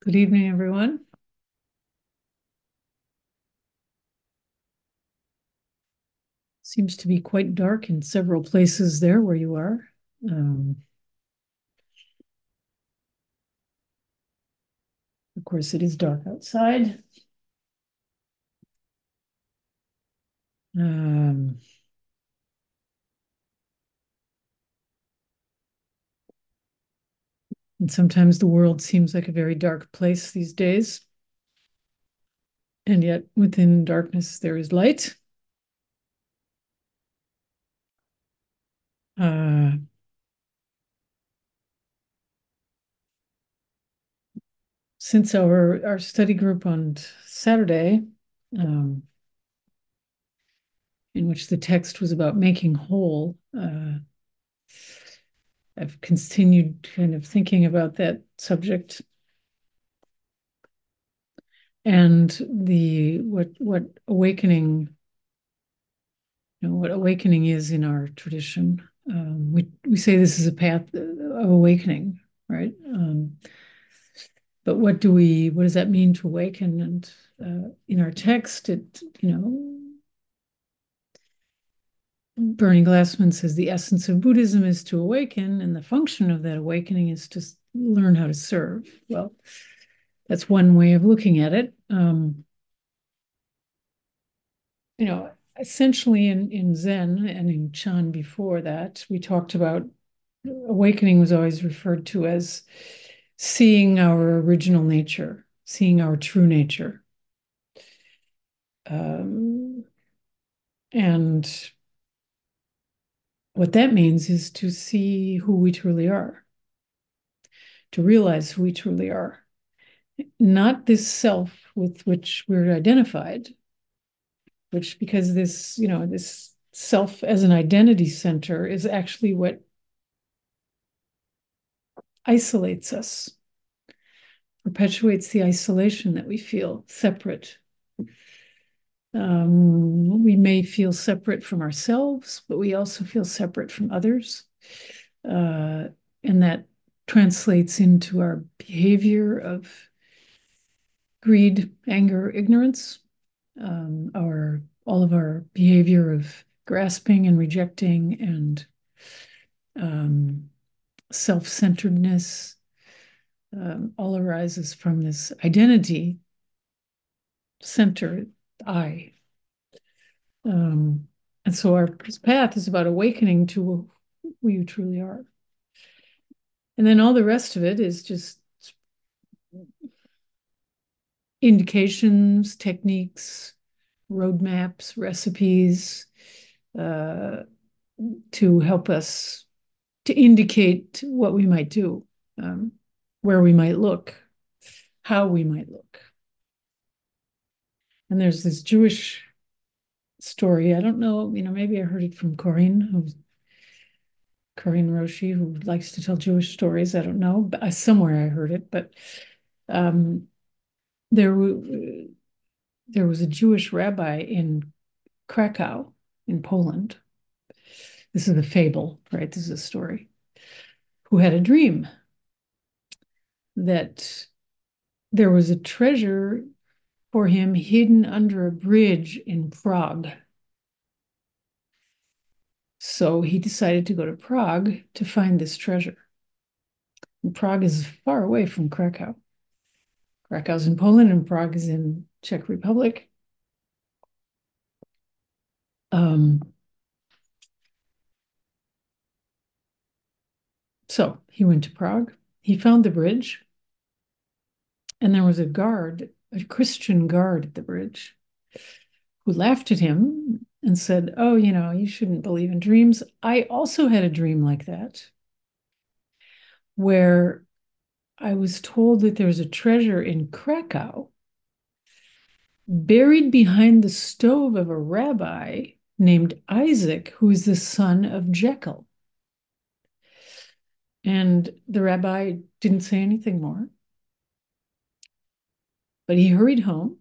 Good evening, everyone. Seems to be quite dark in several places there where you are. Um, of course, it is dark outside. Um, and sometimes the world seems like a very dark place these days. And yet, within darkness, there is light. Uh, since our our study group on Saturday, um, in which the text was about making whole, uh, I've continued kind of thinking about that subject. And the what what awakening you know what awakening is in our tradition um, we we say this is a path of awakening right? Um, but what do we what does that mean to awaken? And uh, in our text it you know Bernie Glassman says the essence of Buddhism is to awaken, and the function of that awakening is to learn how to serve. Well, that's one way of looking at it. Um, you know, essentially in, in Zen and in Chan before that, we talked about awakening was always referred to as seeing our original nature, seeing our true nature. Um, and what that means is to see who we truly are, to realize who we truly are, not this self with which we're identified, which because this, you know, this self as an identity center is actually what isolates us, perpetuates the isolation that we feel separate. Um, we may feel separate from ourselves, but we also feel separate from others. Uh, and that translates into our behavior of greed, anger, ignorance, um, our all of our behavior of grasping and rejecting and um, self-centeredness um, all arises from this identity center I. Um, and so our path is about awakening to who you truly are. And then all the rest of it is just indications, techniques, roadmaps, recipes uh, to help us to indicate what we might do, um, where we might look, how we might look. And there's this Jewish story. I don't know, you know, maybe I heard it from Corinne, Corinne Roshi, who likes to tell Jewish stories. I don't know, but somewhere I heard it, but um, there, there was a Jewish rabbi in Krakow, in Poland. This is a fable, right? This is a story. Who had a dream that there was a treasure for him hidden under a bridge in Prague. So he decided to go to Prague to find this treasure. And Prague is far away from Krakow. Krakow's in Poland and Prague is in Czech Republic. Um, so he went to Prague. He found the bridge, and there was a guard a Christian guard at the bridge who laughed at him and said, Oh, you know, you shouldn't believe in dreams. I also had a dream like that where I was told that there was a treasure in Krakow buried behind the stove of a rabbi named Isaac, who is the son of Jekyll. And the rabbi didn't say anything more. But he hurried home.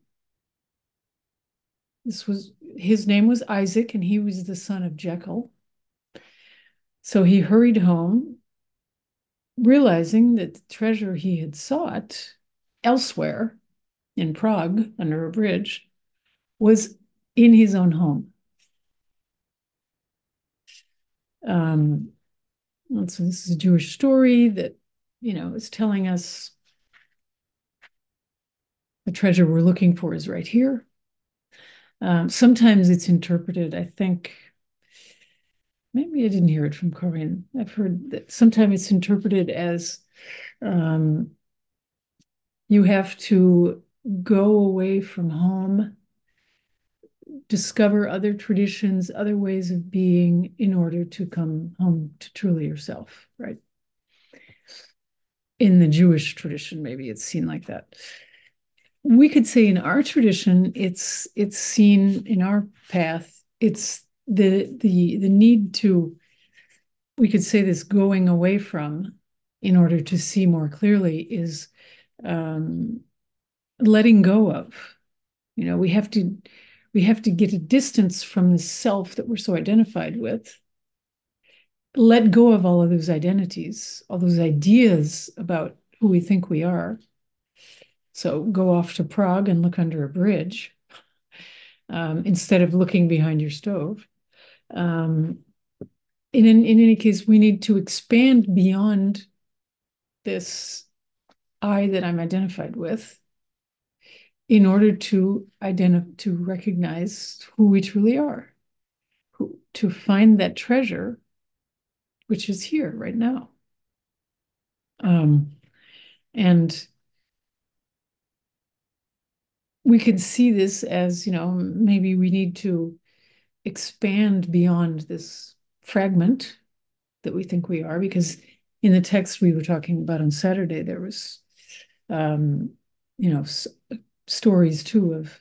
This was his name was Isaac, and he was the son of Jekyll. So he hurried home, realizing that the treasure he had sought elsewhere in Prague under a bridge was in his own home. Um, so this is a Jewish story that, you know, is telling us the treasure we're looking for is right here. Um, sometimes it's interpreted, I think, maybe I didn't hear it from Corinne. I've heard that sometimes it's interpreted as um, you have to go away from home, discover other traditions, other ways of being in order to come home to truly yourself, right? In the Jewish tradition, maybe it's seen like that. We could say in our tradition, it's it's seen in our path, it's the the the need to we could say this going away from in order to see more clearly is um, letting go of. You know we have to we have to get a distance from the self that we're so identified with. Let go of all of those identities all those ideas about who we think we are so go off to prague and look under a bridge um, instead of looking behind your stove um, in, in, in any case, we need to expand beyond this I that I'm identified with in order to identify to recognize who we truly are, who, to find that treasure, which is here right now. Um, and we can see this as, you know, maybe we need to expand beyond this fragment that we think we are, because in the text we were talking about on Saturday, there was, um, you know, s- stories too of,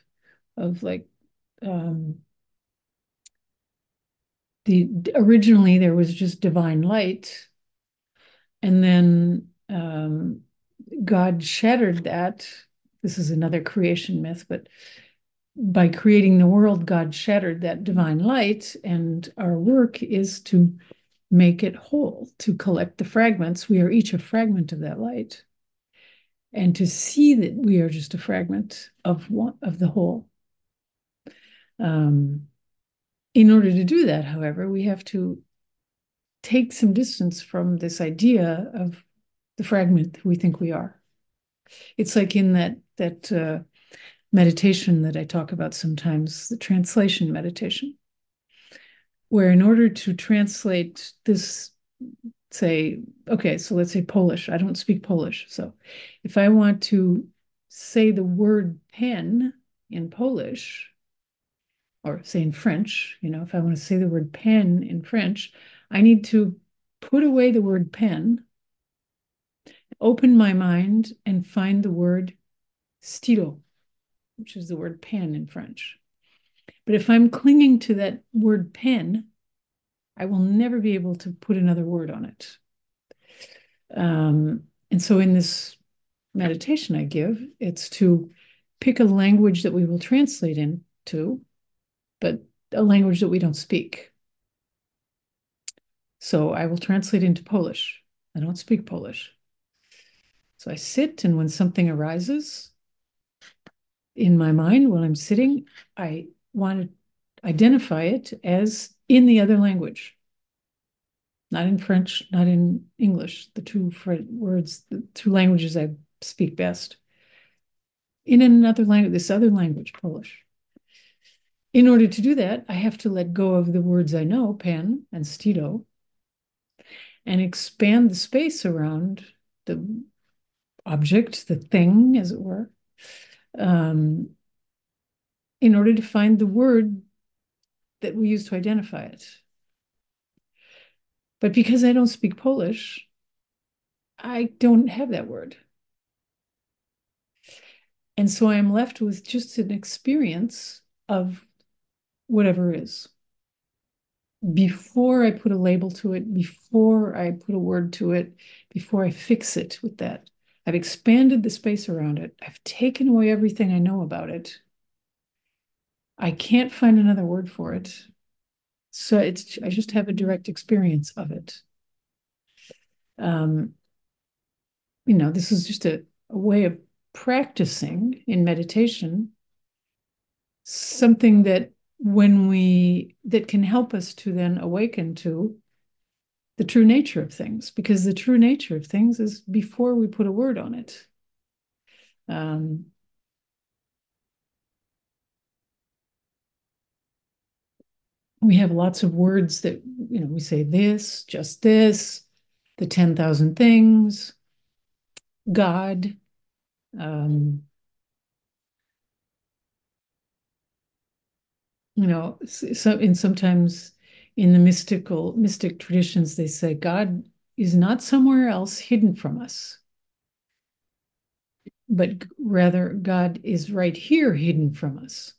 of like, um, the originally there was just divine light, and then um, God shattered that. This is another creation myth, but by creating the world, God shattered that divine light, and our work is to make it whole, to collect the fragments. We are each a fragment of that light, and to see that we are just a fragment of one, of the whole. Um, in order to do that, however, we have to take some distance from this idea of the fragment we think we are. It's like in that that uh, meditation that I talk about sometimes, the translation meditation, where in order to translate this, say, okay, so let's say Polish, I don't speak Polish. So if I want to say the word pen in Polish, or say in French, you know, if I want to say the word pen in French, I need to put away the word pen, open my mind, and find the word stylo which is the word pen in French. But if I'm clinging to that word pen, I will never be able to put another word on it. Um, and so in this meditation I give, it's to pick a language that we will translate into, but a language that we don't speak. So I will translate into Polish. I don't speak Polish. So I sit, and when something arises, in my mind when I'm sitting, I want to identify it as in the other language, not in French, not in English, the two words, the two languages I speak best. In another language, this other language, Polish. In order to do that, I have to let go of the words I know, pen and stylo, and expand the space around the object, the thing, as it were, um, in order to find the word that we use to identify it. But because I don't speak Polish, I don't have that word. And so I'm left with just an experience of whatever is. Before I put a label to it, before I put a word to it, before I fix it with that. I've expanded the space around it. I've taken away everything I know about it. I can't find another word for it. So it's I just have a direct experience of it. Um, you know, this is just a, a way of practicing in meditation something that when we that can help us to then awaken to the true nature of things because the true nature of things is before we put a word on it. Um, we have lots of words that you know we say this just this the 10,000 things god um, you know so and sometimes in the mystical mystic traditions they say god is not somewhere else hidden from us but rather god is right here hidden from us.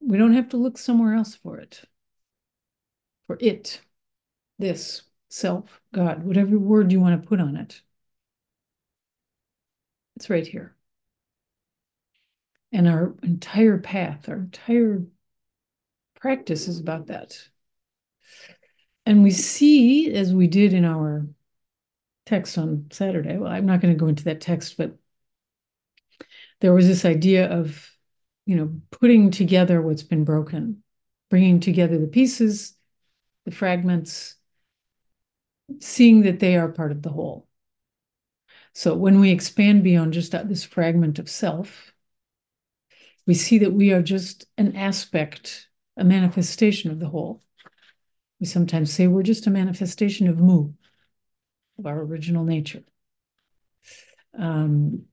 We don't have to look somewhere else for it. For it this self god whatever word you want to put on it it's right here. And our entire path, our entire practice is about that. And we see, as we did in our text on Saturday, well, I'm not going to go into that text, but there was this idea of, you know, putting together what's been broken, bringing together the pieces, the fragments, seeing that they are part of the whole. So when we expand beyond just this fragment of self, we see that we are just an aspect, a manifestation of the whole. We sometimes say we're just a manifestation of Mu, of our original nature. Um,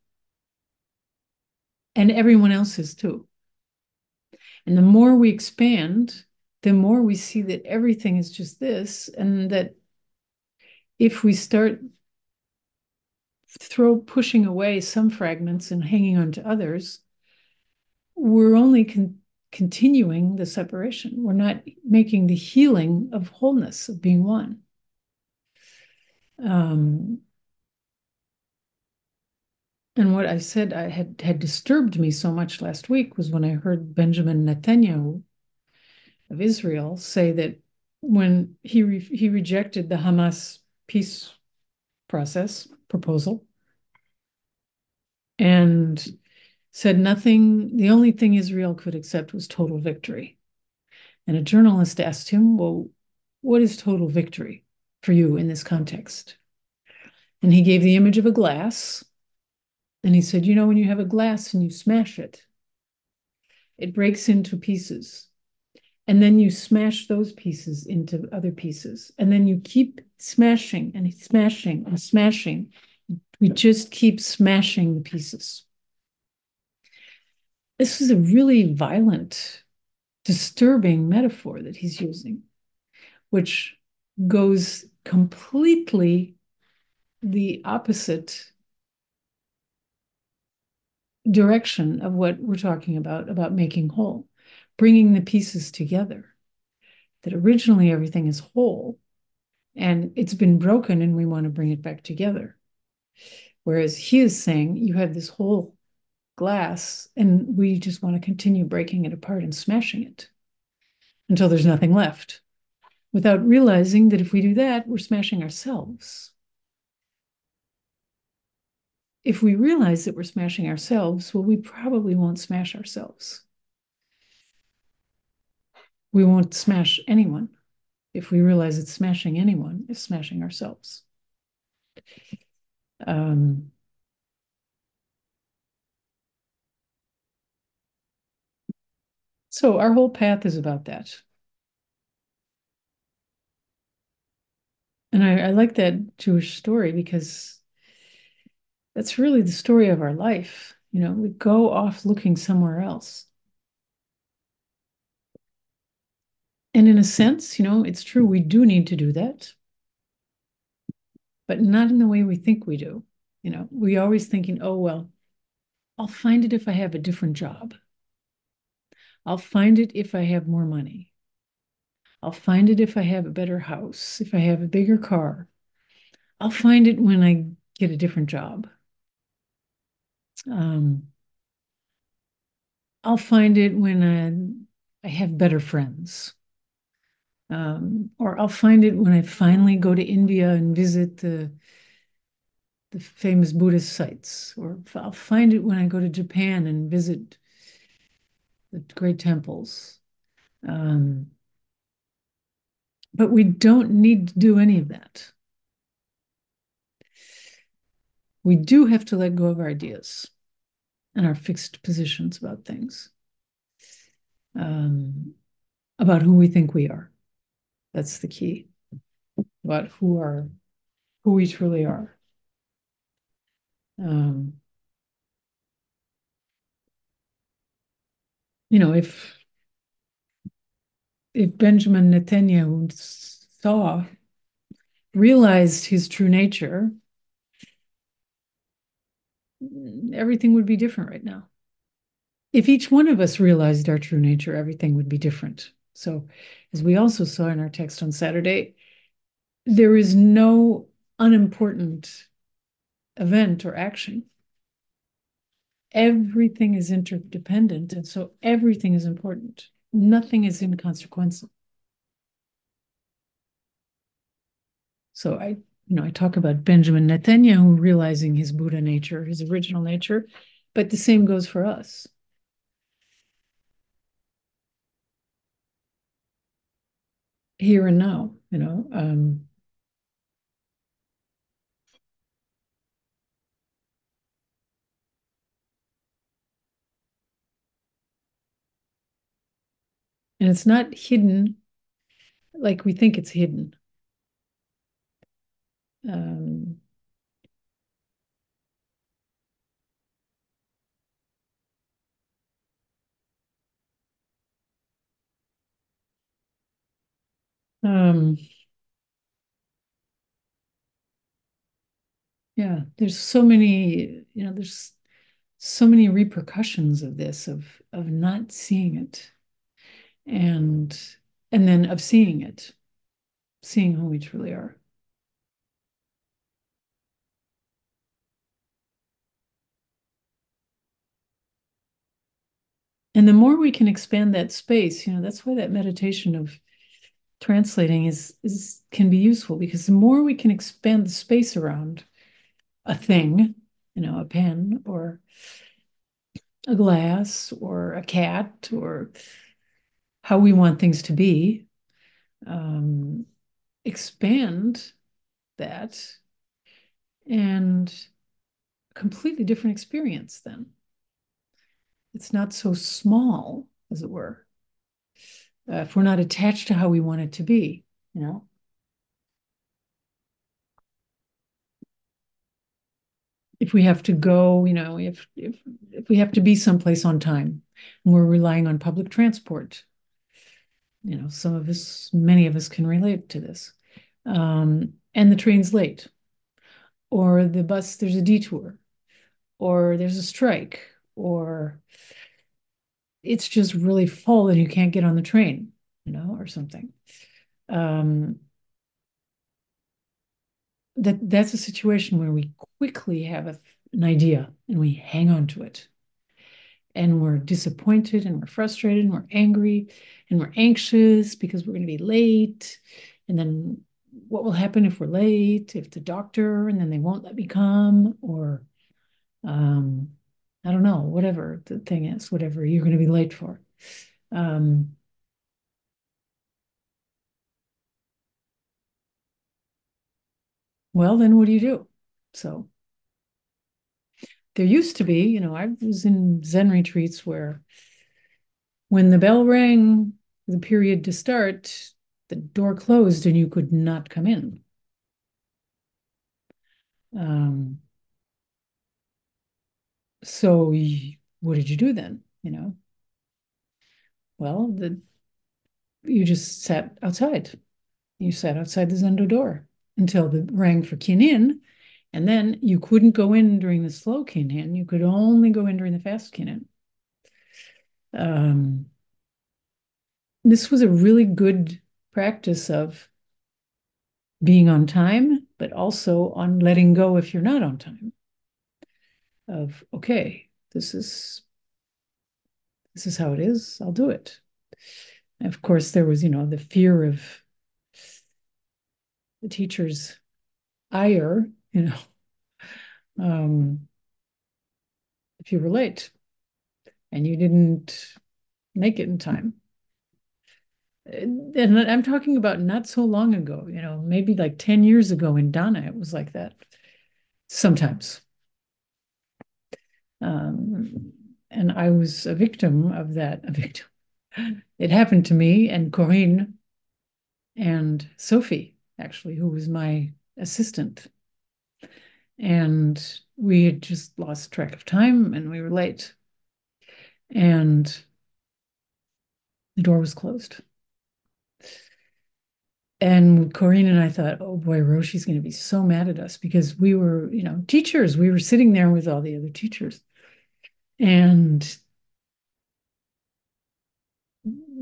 and everyone else is too. And the more we expand, the more we see that everything is just this, and that if we start throw pushing away some fragments and hanging on to others, we're only con- continuing the separation. We're not making the healing of wholeness, of being one. Um, and what I said I had had disturbed me so much last week was when I heard Benjamin Netanyahu of Israel say that when he re- he rejected the Hamas peace process proposal and said nothing, the only thing Israel could accept was total victory. And a journalist asked him, Well, what is total victory for you in this context? And he gave the image of a glass. And he said, You know, when you have a glass and you smash it, it breaks into pieces. And then you smash those pieces into other pieces. And then you keep smashing and smashing and smashing. We just keep smashing the pieces this is a really violent, disturbing metaphor that he's using, which goes completely the opposite direction of what we're talking about about making whole bringing the pieces together that originally everything is whole and it's been broken and we want to bring it back together. Whereas he is saying you have this whole glass and we just want to continue breaking it apart and smashing it until there's nothing left without realizing that if we do that, we're smashing ourselves. If we realize that we're smashing ourselves, well, we probably won't smash ourselves. We won't smash anyone if we realize that smashing anyone is smashing ourselves. Um, So our whole path is about that. And I, I like that Jewish story because that's really the story of our life. You know, we go off looking somewhere else. And in a sense, you know, it's true, we do need to do that, but not in the way we think we do. You know, we're always thinking, oh, well, I'll find it if I have a different job. I'll find it if I have more money. I'll find it if I have a better house, if I have a bigger car. I'll find it when I get a different job. Um, I'll find it when I, I have better friends. Um, or I'll find it when I finally go to India and visit the the famous Buddhist sites, or I'll find it when I go to Japan and visit the great temples. Um, but we don't need to do any of that. We do have to let go of our ideas and our fixed positions about things, um, about who we think we are. That's the key. About who are who we truly are. Um, you know, if if Benjamin Netanyahu saw, realized his true nature, everything would be different right now. If each one of us realized our true nature, everything would be different. So, as we also saw in our text on Saturday, there is no unimportant event or action. Everything is interdependent, and so everything is important. Nothing is inconsequential. So I, you know, I talk about Benjamin Netanyahu realizing his Buddha nature, his original nature, but the same goes for us. Here and now, you know, um, and it's not hidden like we think it's hidden. Um, um, yeah, there's so many, you know, there's so many repercussions of this, of of not seeing it and and then of seeing it seeing who we truly are. And the more we can expand that space you know that's why that meditation of translating is is can be useful because the more we can expand the space around a thing you know a pen or a glass or a cat or how we want things to be, um, expand that, and a completely different experience then. It's not so small, as it were, uh, if we're not attached to how we want it to be, you know. If we have to go, you know, if if if we have to be someplace on time, and we're relying on public transport, you know, some of us, many of us can relate to this. Um, and the train's late, or the bus, there's a detour, or there's a strike, or it's just really full and you can't get on the train, you know, or something. Um, that that's a situation where we quickly have a, an idea and we hang on to it and we're disappointed and we're frustrated and we're angry and we're anxious because we're going to be late. And then what will happen if we're late, if the doctor, and then they won't let me come, or um, I don't know, whatever the thing is, whatever you're going to be late for. Um, well, then what do you do? So there used to be, you know, I was in Zen retreats where when the bell rang, the period to start, the door closed and you could not come in. Um, so what did you do then? You know, well, the you just sat outside. You sat outside the Zendo door until the rang for kinhin, and then you couldn't go in during the slow kinhin. You could only go in during the fast kinhin. Um, this was a really good practice of being on time, but also on letting go if you're not on time. Of okay, this is this is how it is. I'll do it. And of course, there was you know the fear of the teacher's ire you know, um, if you were late and you didn't make it in time. And I'm talking about not so long ago, you know, maybe like 10 years ago in Dana, it was like that sometimes. Um, and I was a victim of that, a victim. It happened to me and Corinne and Sophie, actually, who was my assistant. And we had just lost track of time and we were late. And the door was closed. And Corinne and I thought, oh boy, Roshi's going to be so mad at us because we were, you know, teachers. We were sitting there with all the other teachers. And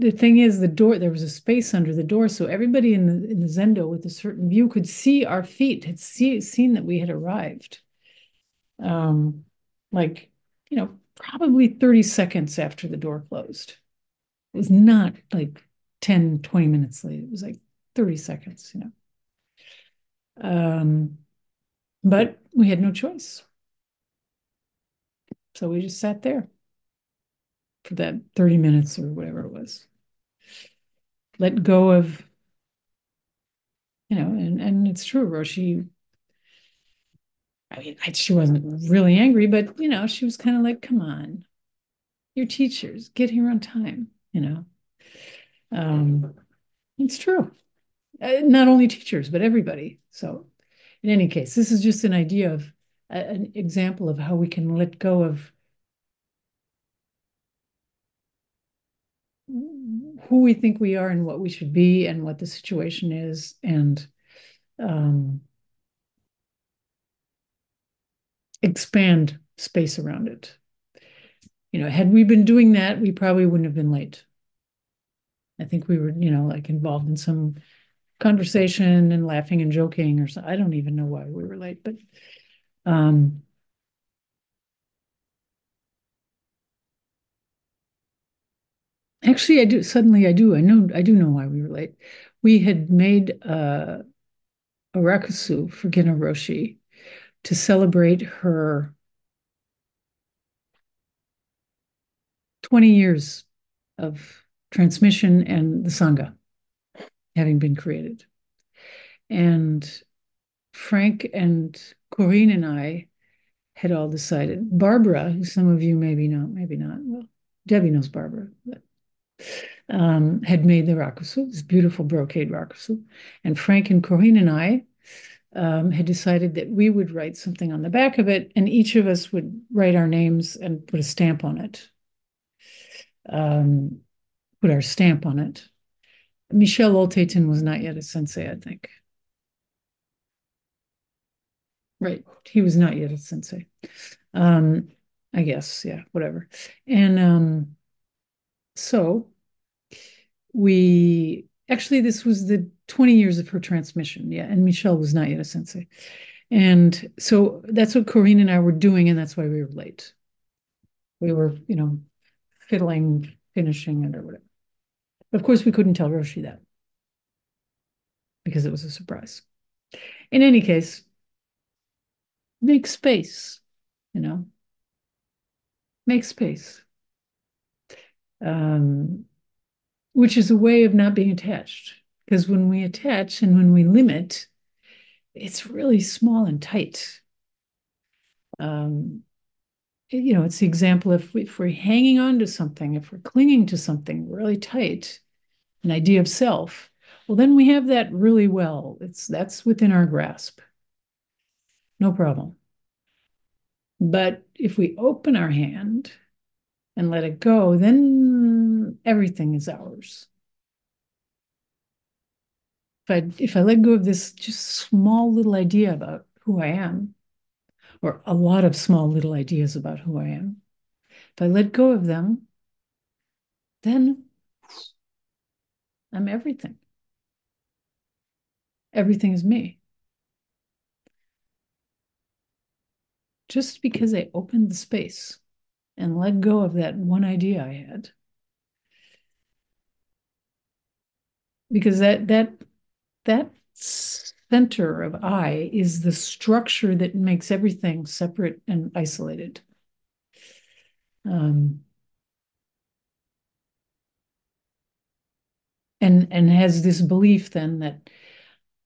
the thing is, the door, there was a space under the door. So everybody in the in the Zendo with a certain view could see our feet, had see, seen that we had arrived. Um, like, you know, probably 30 seconds after the door closed. It was not like 10, 20 minutes late. It was like 30 seconds, you know. Um, but we had no choice. So we just sat there for that 30 minutes or whatever it was. Let go of, you know, and, and it's true, Roshi. I mean, I, she wasn't really angry, but, you know, she was kind of like, come on, your teachers, get here on time, you know. Um, it's true. Uh, not only teachers, but everybody. So, in any case, this is just an idea of uh, an example of how we can let go of who we think we are and what we should be and what the situation is and um, expand space around it. You know, had we been doing that, we probably wouldn't have been late. I think we were, you know, like involved in some conversation and laughing and joking or so. I don't even know why we were late, but um, actually, I do. Suddenly, I do. I know. I do know why we were late. We had made uh, a rakusu for Genno Roshi to celebrate her 20 years of transmission and the Sangha having been created. And Frank and Corinne and I had all decided. Barbara, who some of you maybe know, maybe not. Well, Debbie knows Barbara, but um, had made the rakusu, this beautiful brocade rakusu. And Frank and Corinne and I um, had decided that we would write something on the back of it, and each of us would write our names and put a stamp on it. Um, put our stamp on it. Michel Oltetin was not yet a sensei, I think. Right. He was not yet a sensei. Um, I guess, yeah, whatever. And um, so we actually this was the 20 years of her transmission. Yeah, and Michelle was not yet a sensei. And so that's what Corinne and I were doing, and that's why we were late. We were, you know, fiddling, finishing it or whatever. Of course, we couldn't tell Roshi that because it was a surprise. In any case, make space, you know, make space, um, which is a way of not being attached. Because when we attach and when we limit, it's really small and tight. Um, you know, it's the example if, we, if we're hanging on to something, if we're clinging to something really tight, an idea of self, well, then we have that really well. It's that's within our grasp. No problem. But if we open our hand and let it go, then everything is ours. I if I let go of this just small little idea about who I am, or a lot of small little ideas about who I am. If I let go of them, then I'm everything. Everything is me. Just because I opened the space and let go of that one idea I had. Because that that that center of I is the structure that makes everything separate and isolated. Um, and and has this belief then that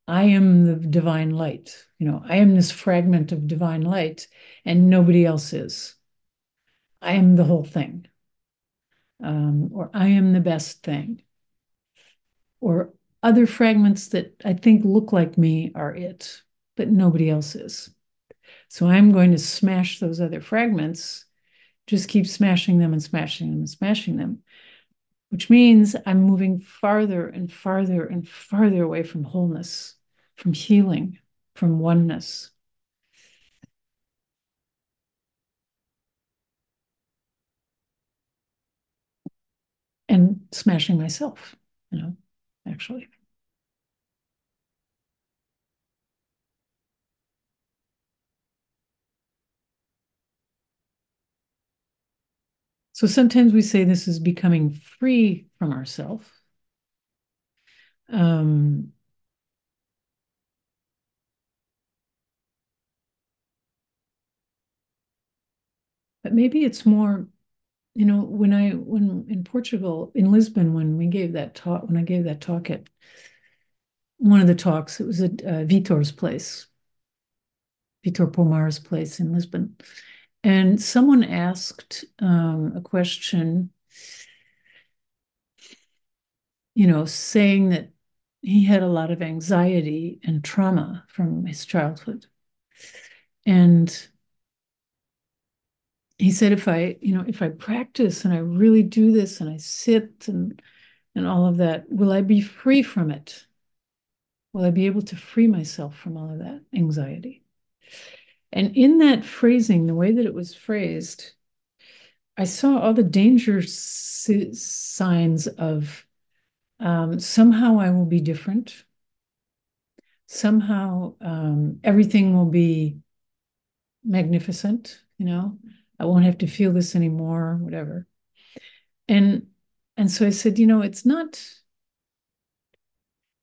I am the divine light. You know, I am this fragment of divine light, and nobody else is. I am the whole thing. Um, or I am the best thing. Or other fragments that I think look like me are it, but nobody else is. So I'm going to smash those other fragments, just keep smashing them and smashing them and smashing them, which means I'm moving farther and farther and farther away from wholeness, from healing, from oneness. And smashing myself, you know, actually. So sometimes we say this is becoming free from ourself. Um, but maybe it's more, you know, when I when in Portugal in Lisbon when we gave that talk when I gave that talk at one of the talks it was at uh, Vitor's place, Vitor Pomar's place in Lisbon, and someone asked um, a question, you know, saying that he had a lot of anxiety and trauma from his childhood. And he said, if I, you know, if I practice and I really do this and I sit and and all of that, will I be free from it? Will I be able to free myself from all of that anxiety? And in that phrasing, the way that it was phrased, I saw all the danger signs of um, somehow I will be different. Somehow um, everything will be magnificent, you know, I won't have to feel this anymore, whatever. And and so I said, you know, it's not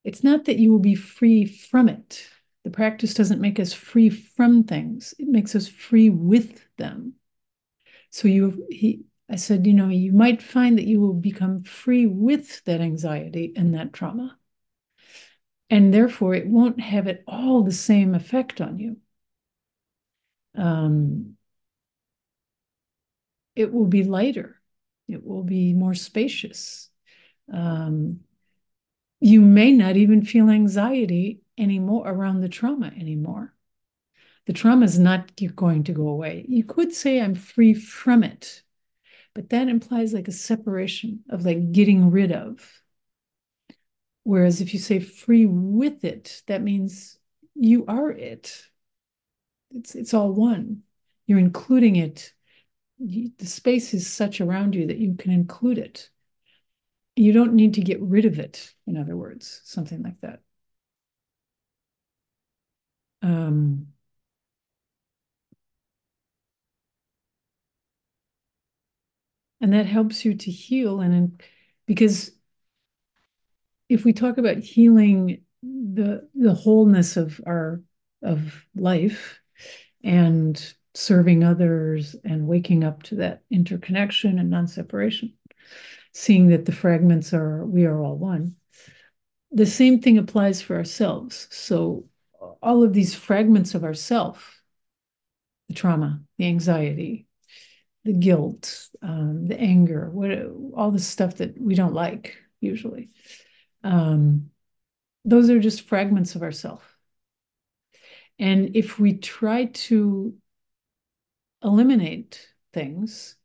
it's not that you will be free from it. The practice doesn't make us free from things, it makes us free with them. So you, he, I said, you know, you might find that you will become free with that anxiety and that trauma. And therefore, it won't have at all the same effect on you. Um, it will be lighter, it will be more spacious. Um, you may not even feel anxiety anymore around the trauma anymore. The trauma is not going to go away. You could say I'm free from it, but that implies like a separation of like getting rid of. Whereas if you say free with it, that means you are it. It's it's all one. You're including it. The space is such around you that you can include it. You don't need to get rid of it, in other words, something like that. Um, and that helps you to heal and because if we talk about healing the the wholeness of our of life and serving others and waking up to that interconnection and non-separation. Seeing that the fragments are we are all one. The same thing applies for ourselves. So all of these fragments of ourself the trauma the anxiety the guilt um, the anger what all the stuff that we don't like usually um, those are just fragments of ourself. And if we try to eliminate things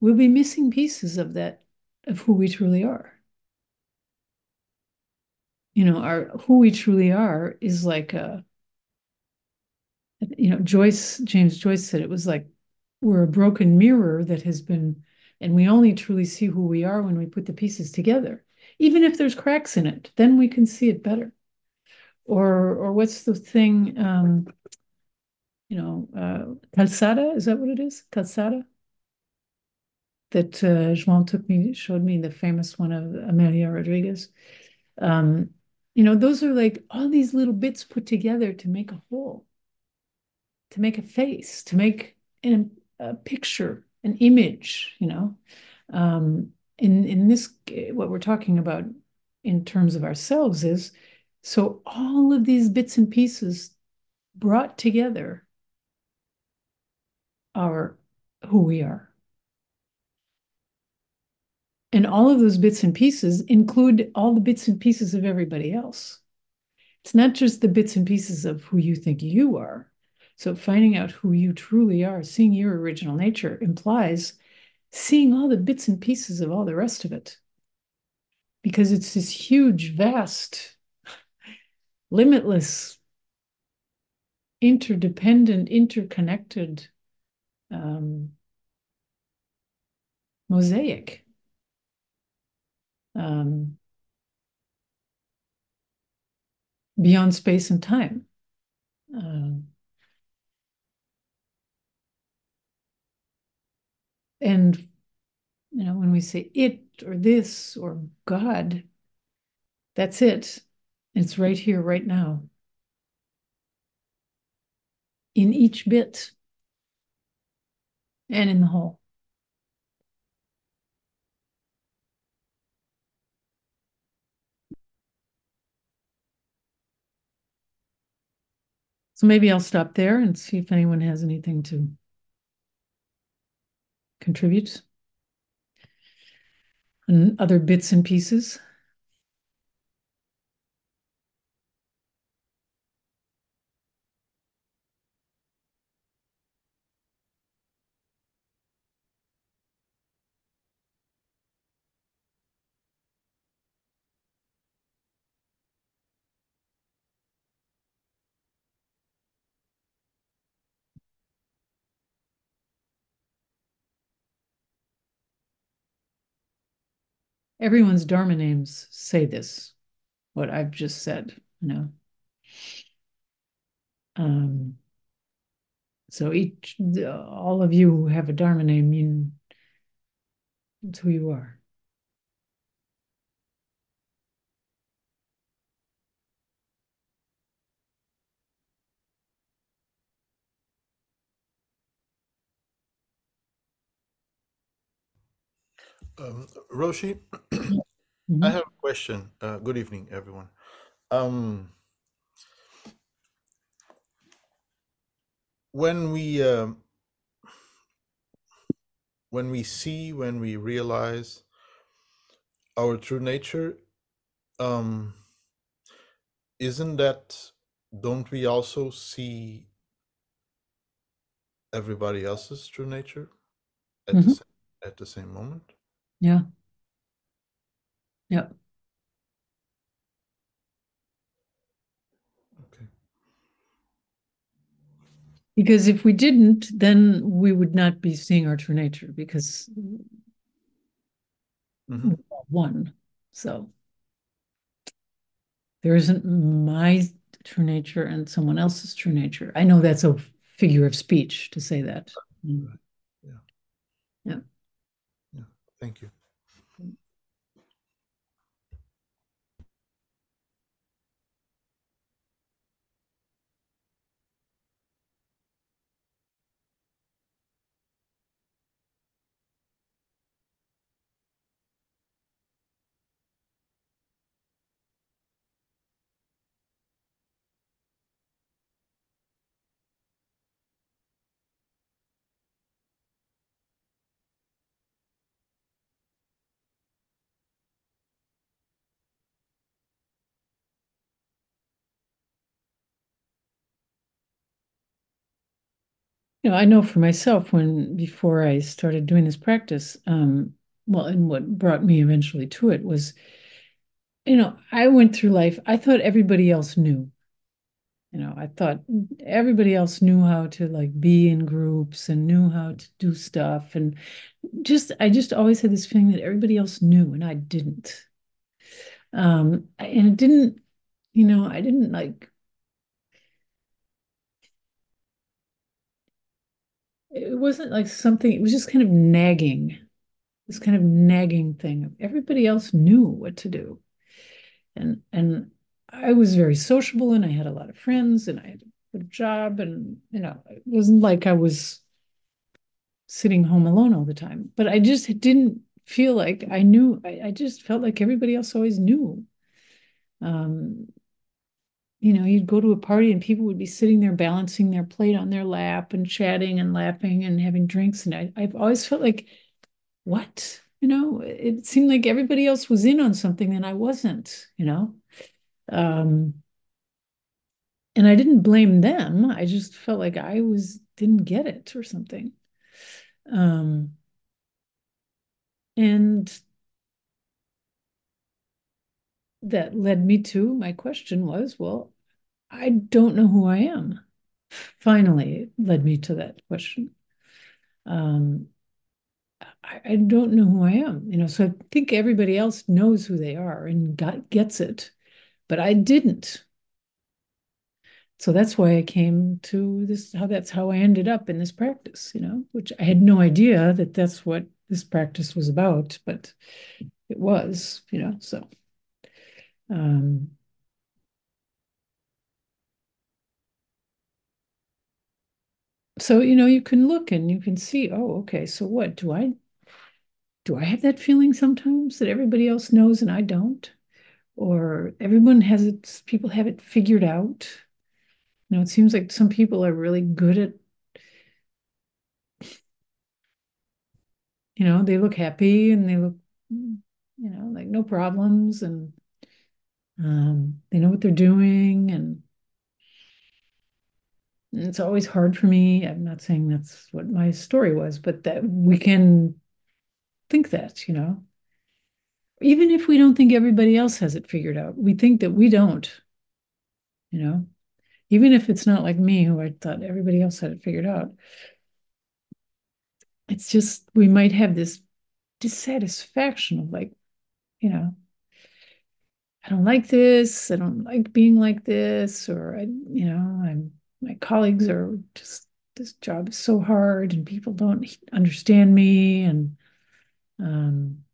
we'll be missing pieces of that of who we truly are. You know our who we truly are is like a you know joyce james joyce said it was like we're a broken mirror that has been and we only truly see who we are when we put the pieces together. Even if there's cracks in it then we can see it better. Or or what's the thing um you know uh calçada is that what it is? Calçada? That uh, took me showed me the famous one of Amália Rodrigues. Um You know, those are like all these little bits put together to make a whole, to make a face, to make an, a picture, an image, you know. Um, in in this, what we're talking about in terms of ourselves is so all of these bits and pieces brought together are who we are. And all of those bits and pieces include all the bits and pieces of everybody else. It's not just the bits and pieces of who you think you are. So finding out who you truly are, seeing your original nature implies seeing all the bits and pieces of all the rest of it. Because it's this huge, vast, limitless, interdependent, interconnected um, mosaic um, beyond space and time. Uh, and you know, when we say it or this or God, that's it. It's right here, right now. In each bit and in the whole. So maybe I'll stop there and see if anyone has anything to contribute and other bits and pieces. Everyone's Dharma names say this, what I've just said, you know. Um, so each, all of you who have a Dharma name, you, that's who you are. Um, Roshi, mm-hmm. I have a question. Uh, good evening, everyone. Um, when we um, when we see, when we realize our true nature, um, isn't that? Don't we also see everybody else's true nature at mm-hmm. the same, at the same moment? Yeah. Yep. Okay. Because if we didn't, then we would not be seeing our true nature because hmm one. So there isn't my true nature and someone else's true nature. I know that's a figure of speech to say that. Right. Yeah. Yeah. Thank you. You know, I know for myself when before I started doing this practice, um, well, and what brought me eventually to it was, you know, I went through life, I thought everybody else knew. You know, I thought everybody else knew how to like be in groups and knew how to do stuff. And just, I just always had this feeling that everybody else knew and I didn't. Um, and it didn't, you know, I didn't like it wasn't like something, it was just kind of nagging, this kind of nagging thing. Everybody else knew what to do. And and I was very sociable and I had a lot of friends and I had a good job and you know it wasn't like I was sitting home alone all the time. But I just didn't feel like I knew. I, I just felt like everybody else always knew. Um, you know, you'd go to a party and people would be sitting there balancing their plate on their lap and chatting and laughing and having drinks. And I, I've always felt like, what? You know, it seemed like everybody else was in on something and I wasn't, you know. Um, and I didn't blame them. I just felt like I was didn't get it or something. Um, and that led me to my question was, well, I don't know who I am. Finally, led me to that question. Um, I, I don't know who I am, you know. So I think everybody else knows who they are and got gets it, but I didn't. So that's why I came to this. How that's how I ended up in this practice, you know, which I had no idea that that's what this practice was about, but it was, you know. So, um, so you know, you can look and you can see. Oh, okay. So what do I do? I have that feeling sometimes that everybody else knows and I don't, or everyone has it. People have it figured out you know, it seems like some people are really good at, you know, they look happy and they look, you know, like no problems and um, they know what they're doing and, it's always hard for me. I'm not saying that's what my story was, but that we can think that, you know, even if we don't think everybody else has it figured out, we think that we don't, you know, even if it's not like me who I thought everybody else had it figured out. It's just we might have this dissatisfaction of like, you know, I don't like this, I don't like being like this, or I, you know, I'm my colleagues are just this job is so hard and people don't understand me and um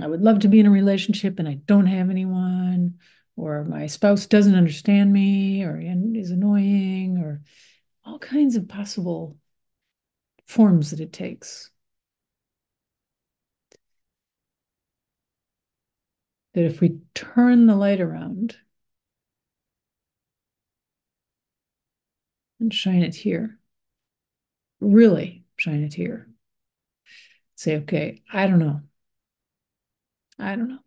I would love to be in a relationship and I don't have anyone, or my spouse doesn't understand me, or is annoying, or all kinds of possible forms that it takes. That if we turn the light around and shine it here, really shine it here, say, okay, I don't know. I don't know.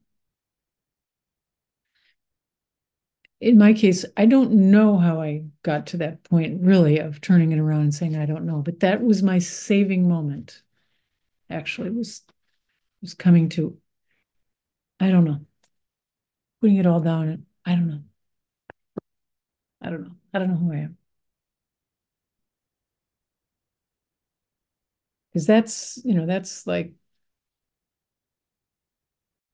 In my case, I don't know how I got to that point really of turning it around and saying I don't know, but that was my saving moment. Actually, was was coming to I don't know. Putting it all down and I don't know. I don't know. I don't know who I am. Because that's, you know, that's like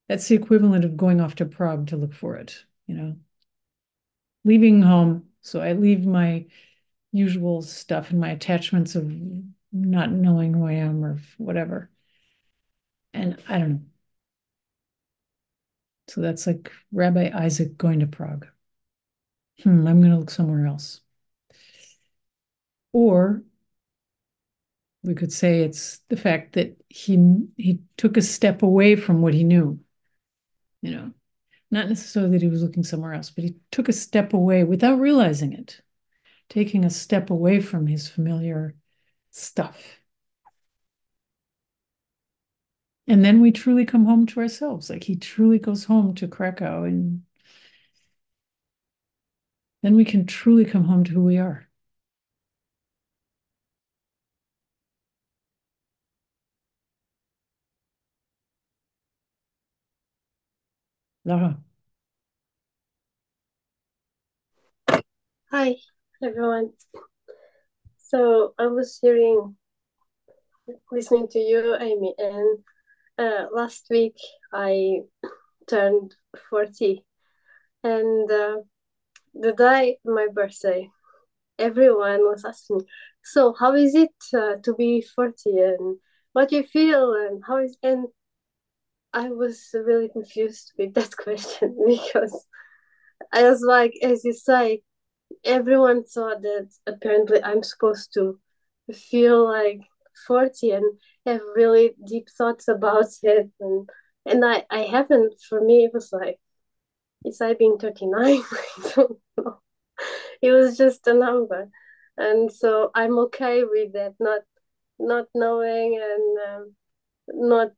that's the equivalent of going off to Prague to look for it, you know. Leaving home, so I leave my usual stuff and my attachments of not knowing who I am or whatever. And I don't know. So that's like Rabbi Isaac going to Prague. Hmm, I'm going to look somewhere else. Or we could say it's the fact that he he took a step away from what he knew you know, not necessarily that he was looking somewhere else, but he took a step away without realizing it, taking a step away from his familiar stuff. And then we truly come home to ourselves. Like he truly goes home to Krakow, and then we can truly come home to who we are. Lara. Hi, everyone. So I was hearing, listening to you, Amy, and uh, last week I turned 40. And uh, the day my birthday, everyone was asking, so how is it uh, to be 40 and what do you feel and how is, and I was really confused with that question because I was like, as you say, everyone thought that apparently I'm supposed to feel like 40 and have really deep thoughts about it. And and I, I haven't for me it was like is I being 39 I don't know. It was just a number. And so I'm okay with that not not knowing and um, not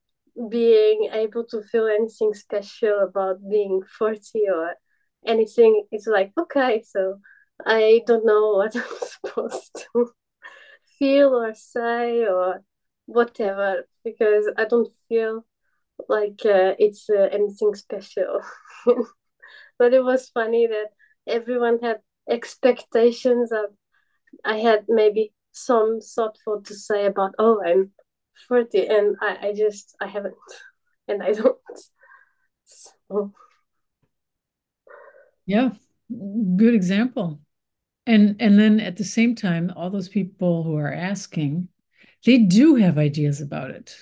being able to feel anything special about being 40 or anything it's like okay so I don't know what I'm supposed to feel or say or whatever because I don't feel like uh, it's uh, anything special. but it was funny that everyone had expectations of I had maybe some thoughtful to say about oh I'm 40 and I, I just I haven't and I don't so. yeah good example and and then at the same time all those people who are asking they do have ideas about it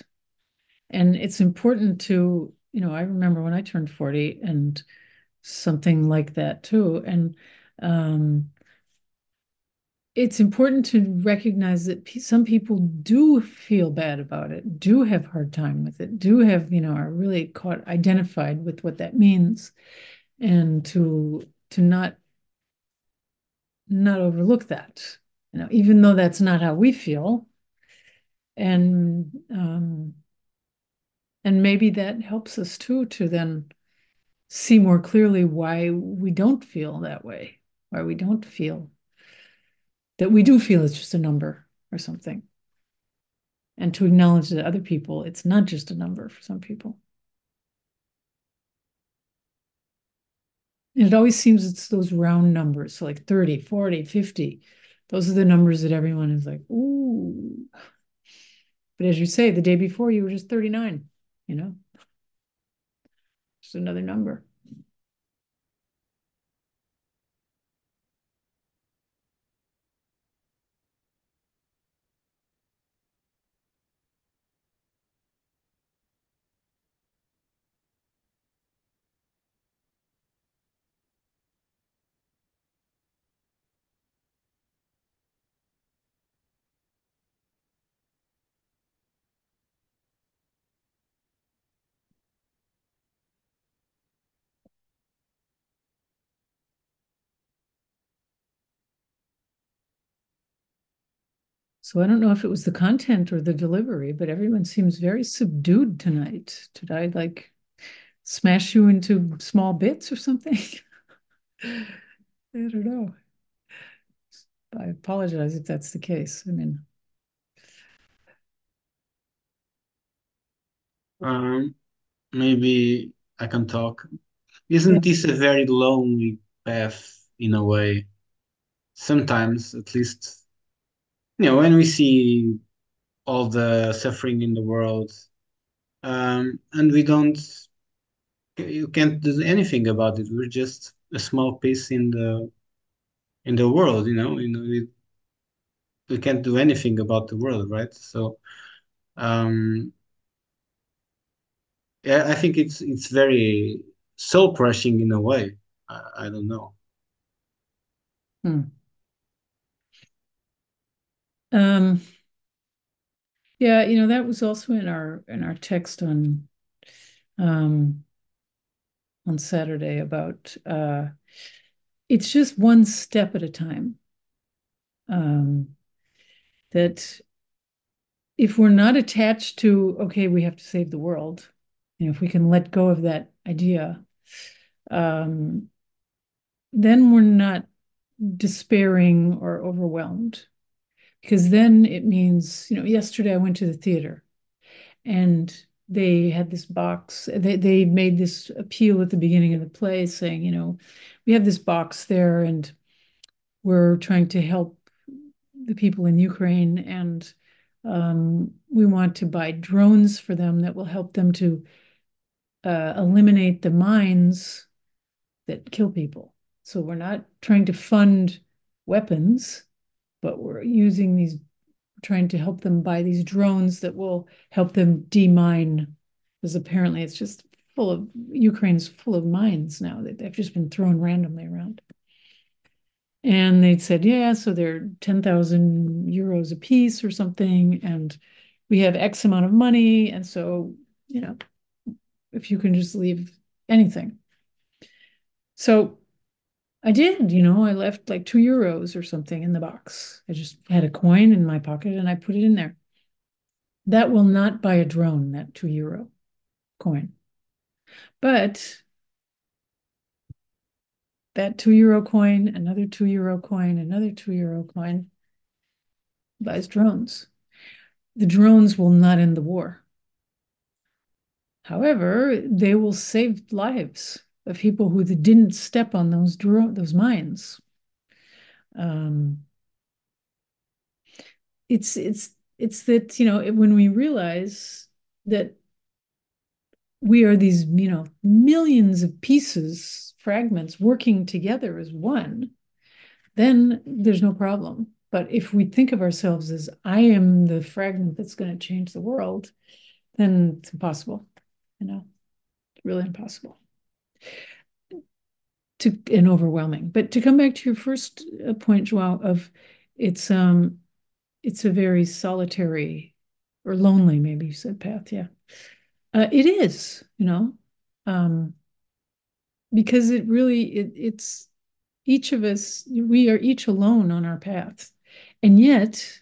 and it's important to you know i remember when i turned 40 and something like that too and um, it's important to recognize that some people do feel bad about it do have hard time with it do have you know are really caught identified with what that means and to to not not overlook that you know even though that's not how we feel. And um and maybe that helps us too to then see more clearly why we don't feel that way why we don't feel that we do feel it's just a number or something and to acknowledge that other people it's not just a number for some people And it always seems it's those round numbers, so like 30, 40, 50. Those are the numbers that everyone is like, ooh. But as you say, the day before you were just 39, you know? Just another number. So I don't know if it was the content or the delivery, but everyone seems very subdued tonight. Did I like smash you into small bits or something? I don't know. I apologize if that's the case. I mean, um, maybe I can talk. Isn't yeah. this a very lonely path in a way? Sometimes, at least you know, when we see all the suffering in the world, um, and we don't, you can't do anything about it. We're just a small piece in the in the world, you know. You know, we, we can't do anything about the world, right? So, um, yeah, I think it's it's very soul crushing in a way. I, I don't know. Hmm. Um, yeah, you know, that was also in our in our text on um on Saturday about uh it's just one step at a time. Um that if we're not attached to okay, we have to save the world, you know, if we can let go of that idea, um, then we're not despairing or overwhelmed because then it means, you know, yesterday I went to the theater and they had this box. They, they made this appeal at the beginning of the play saying, you know, we have this box there and we're trying to help the people in Ukraine and um, we want to buy drones for them that will help them to uh, eliminate the mines that kill people. So we're not trying to fund weapons but we're using these, trying to help them buy these drones that will help them demine because apparently it's just full of Ukraine's full of mines now that they've just been thrown randomly around. And they'd said, yeah, so they're 10,000 euros a piece or something. And we have X amount of money. And so, you know, if you can just leave anything. So I did, you know, I left like two euros or something in the box. I just had a coin in my pocket and I put it in there. That will not buy a drone, that two euro coin. But that two euro coin, another two euro coin, another two euro coin buys drones. The drones will not end the war. However, they will save lives of people who didn't step on those drone, those mines. Um, it's it's it's that you know when we realize that we are these you know millions of pieces fragments working together as one then there's no problem. But if we think of ourselves as i am the fragment that's going to change the world then it's impossible you know? Really impossible to and overwhelming but to come back to your first uh, point Joao, of it's um it's a very solitary or lonely maybe you said path yeah uh, it is, you know, um, because it really it, it's each of us. We are each alone on our path, and yet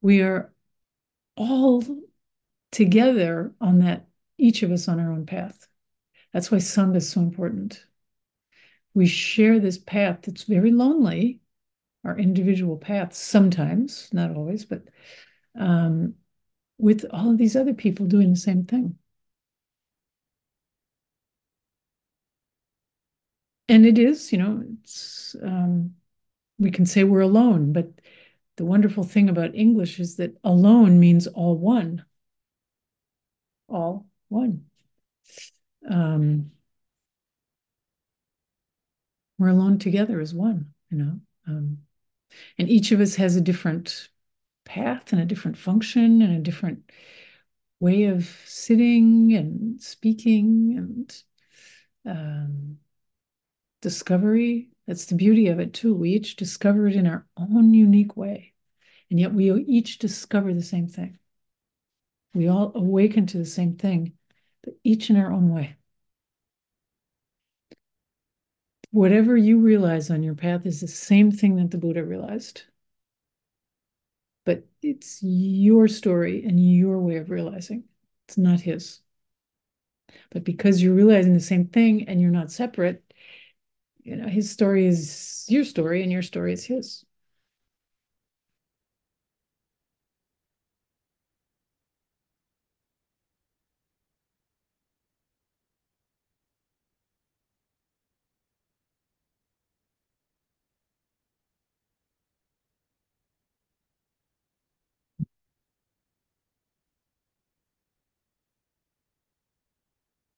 we are all together on that. Each of us on our own path. That's why Sangha is so important. We share this path that's very lonely, our individual paths sometimes, not always, but um, with all of these other people doing the same thing. And it is, you know, it's um, we can say we're alone, but the wonderful thing about English is that alone means all one. All one. Um, we're alone together as one, you know. Um, and each of us has a different path and a different function and a different way of sitting and speaking and um, discovery. That's the beauty of it, too. We each discover it in our own unique way. And yet we each discover the same thing. We all awaken to the same thing, but each in our own way. Whatever you realize on your path is the same thing that the Buddha realized but it's your story and your way of realizing. It's not his. But because you're realizing the same thing and you're not separate, you know, his story is your story and your story is his.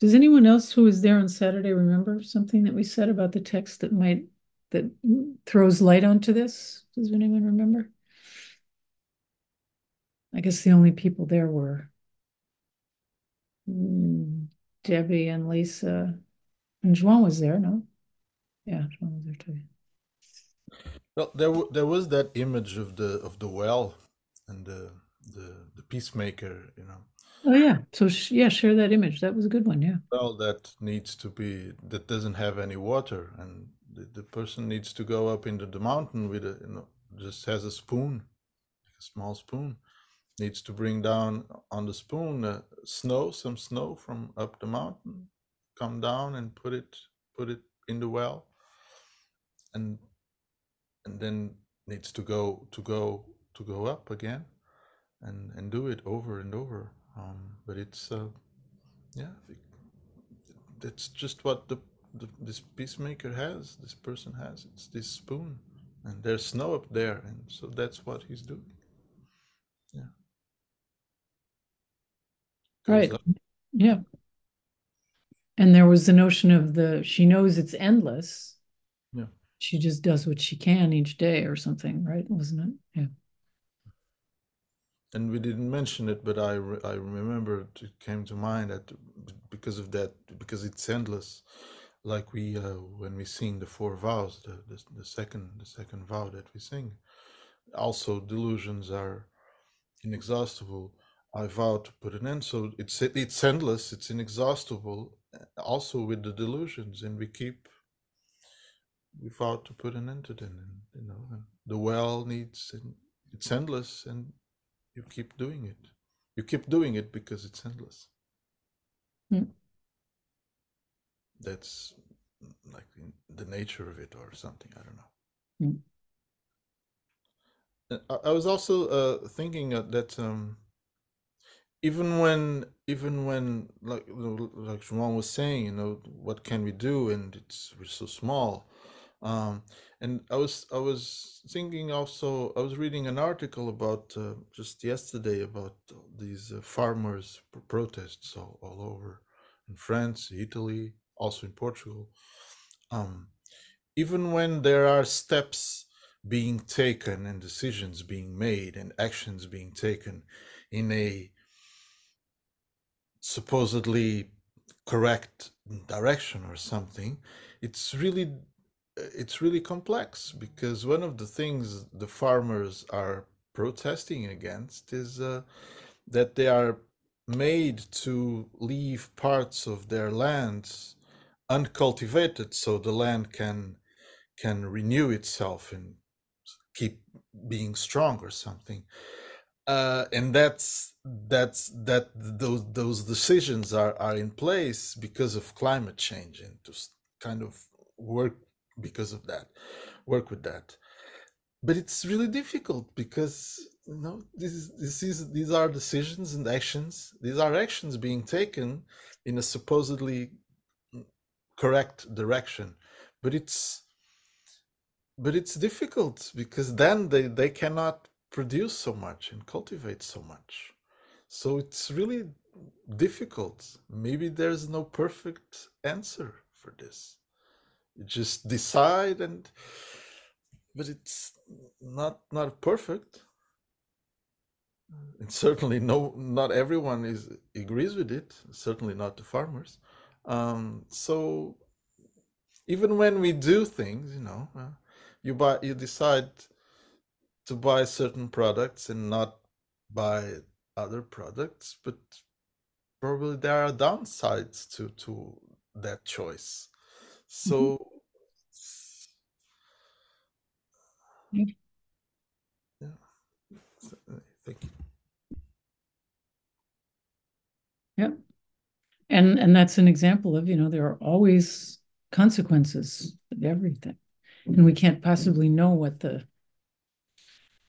Does anyone else who was there on Saturday remember something that we said about the text that might that throws light onto this? Does anyone remember? I guess the only people there were mm, Debbie and Lisa, and Joan was there. No, yeah, Joan was there too. Well, there there was that image of the of the well and the the the peacemaker, you know, Oh yeah. So sh- yeah, share that image. That was a good one. Yeah. well that needs to be that doesn't have any water and the, the person needs to go up into the mountain with a you know just has a spoon a small spoon needs to bring down on the spoon uh, snow some snow from up the mountain come down and put it put it in the well and and then needs to go to go to go up again and and do it over and over um, but it's uh, yeah, that's just what the, the this peacemaker has. This person has. It's this spoon, and there's snow up there, and so that's what he's doing. Yeah. Right. Yeah. And there was the notion of the she knows it's endless. Yeah. She just does what she can each day or something, right? Wasn't it? Yeah. And we didn't mention it, but I re- I remember it came to mind that because of that, because it's endless, like we uh, when we sing the four vows, the, the the second the second vow that we sing. Also, delusions are inexhaustible. I vow to put an end. So it's it's endless. It's inexhaustible. uh, Also with the delusions, and we keep we vow to put an end to them. And you know, the well needs and it's endless, and you keep doing it. You keep doing it because it's endless. Hmm. That's like the nature of it, or something. I don't know. Uh, I was also uh, thinking uh, that um, even when even when like like João was saying, you know, what can we do? And it's we're so small. Um, and I was I was thinking also I was reading an article about uh, just yesterday about these uh, farmers protests all, all over in France, Italy, also in Portugal. Um, even when there are steps being taken and decisions being made and actions being taken in a supposedly correct direction or something it's really it's really complex because one of the things the farmers are protesting against is uh, that they are made to leave parts of their lands uncultivated so the land can can renew itself and keep being strong or something. Uh, and that's that's that those those decisions are are in place because of climate change and to kind of work because of that work with that. But it's really difficult because you know this is this is these are decisions and actions. These are actions being taken in a supposedly mm, correct direction. But it's but it's difficult because then they they cannot produce so much and cultivate so much. So it's really difficult. Maybe there's no perfect answer for this just decide and but it's not not perfect and certainly no not everyone is agrees with it certainly not the farmers um so even when we do things you know uh, you buy you decide to buy certain products and not buy other products but probably there are downsides to to that choice. So mm-hmm. Yeah. yeah thank you Yep. And and that's an example of, you know, there are always consequences of everything. And we can't possibly know what the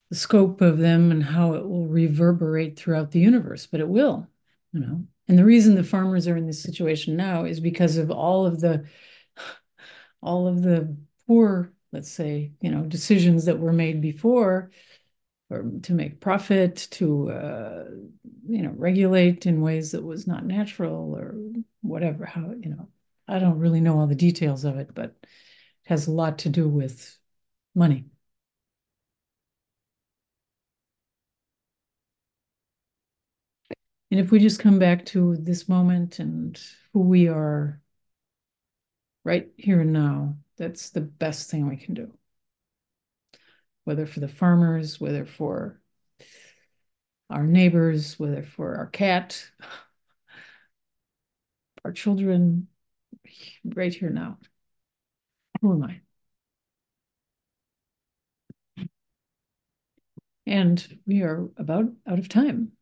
the scope of them and how it will reverberate throughout the universe, but it will, you know. And the reason the farmers are in this situation now is because of all of the all of the poor, let's say, you know, decisions that were made before or to make profit, to uh, you know, regulate in ways that was not natural or whatever. How you know, I don't really know all the details of it, but it has a lot to do with money. And if we just come back to this moment and who we are right here and now, that's the best thing we can do. Whether for the farmers, whether for our neighbors, whether for our cat, our children, right here now. Who am I? And we are about out of time.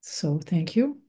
So thank you.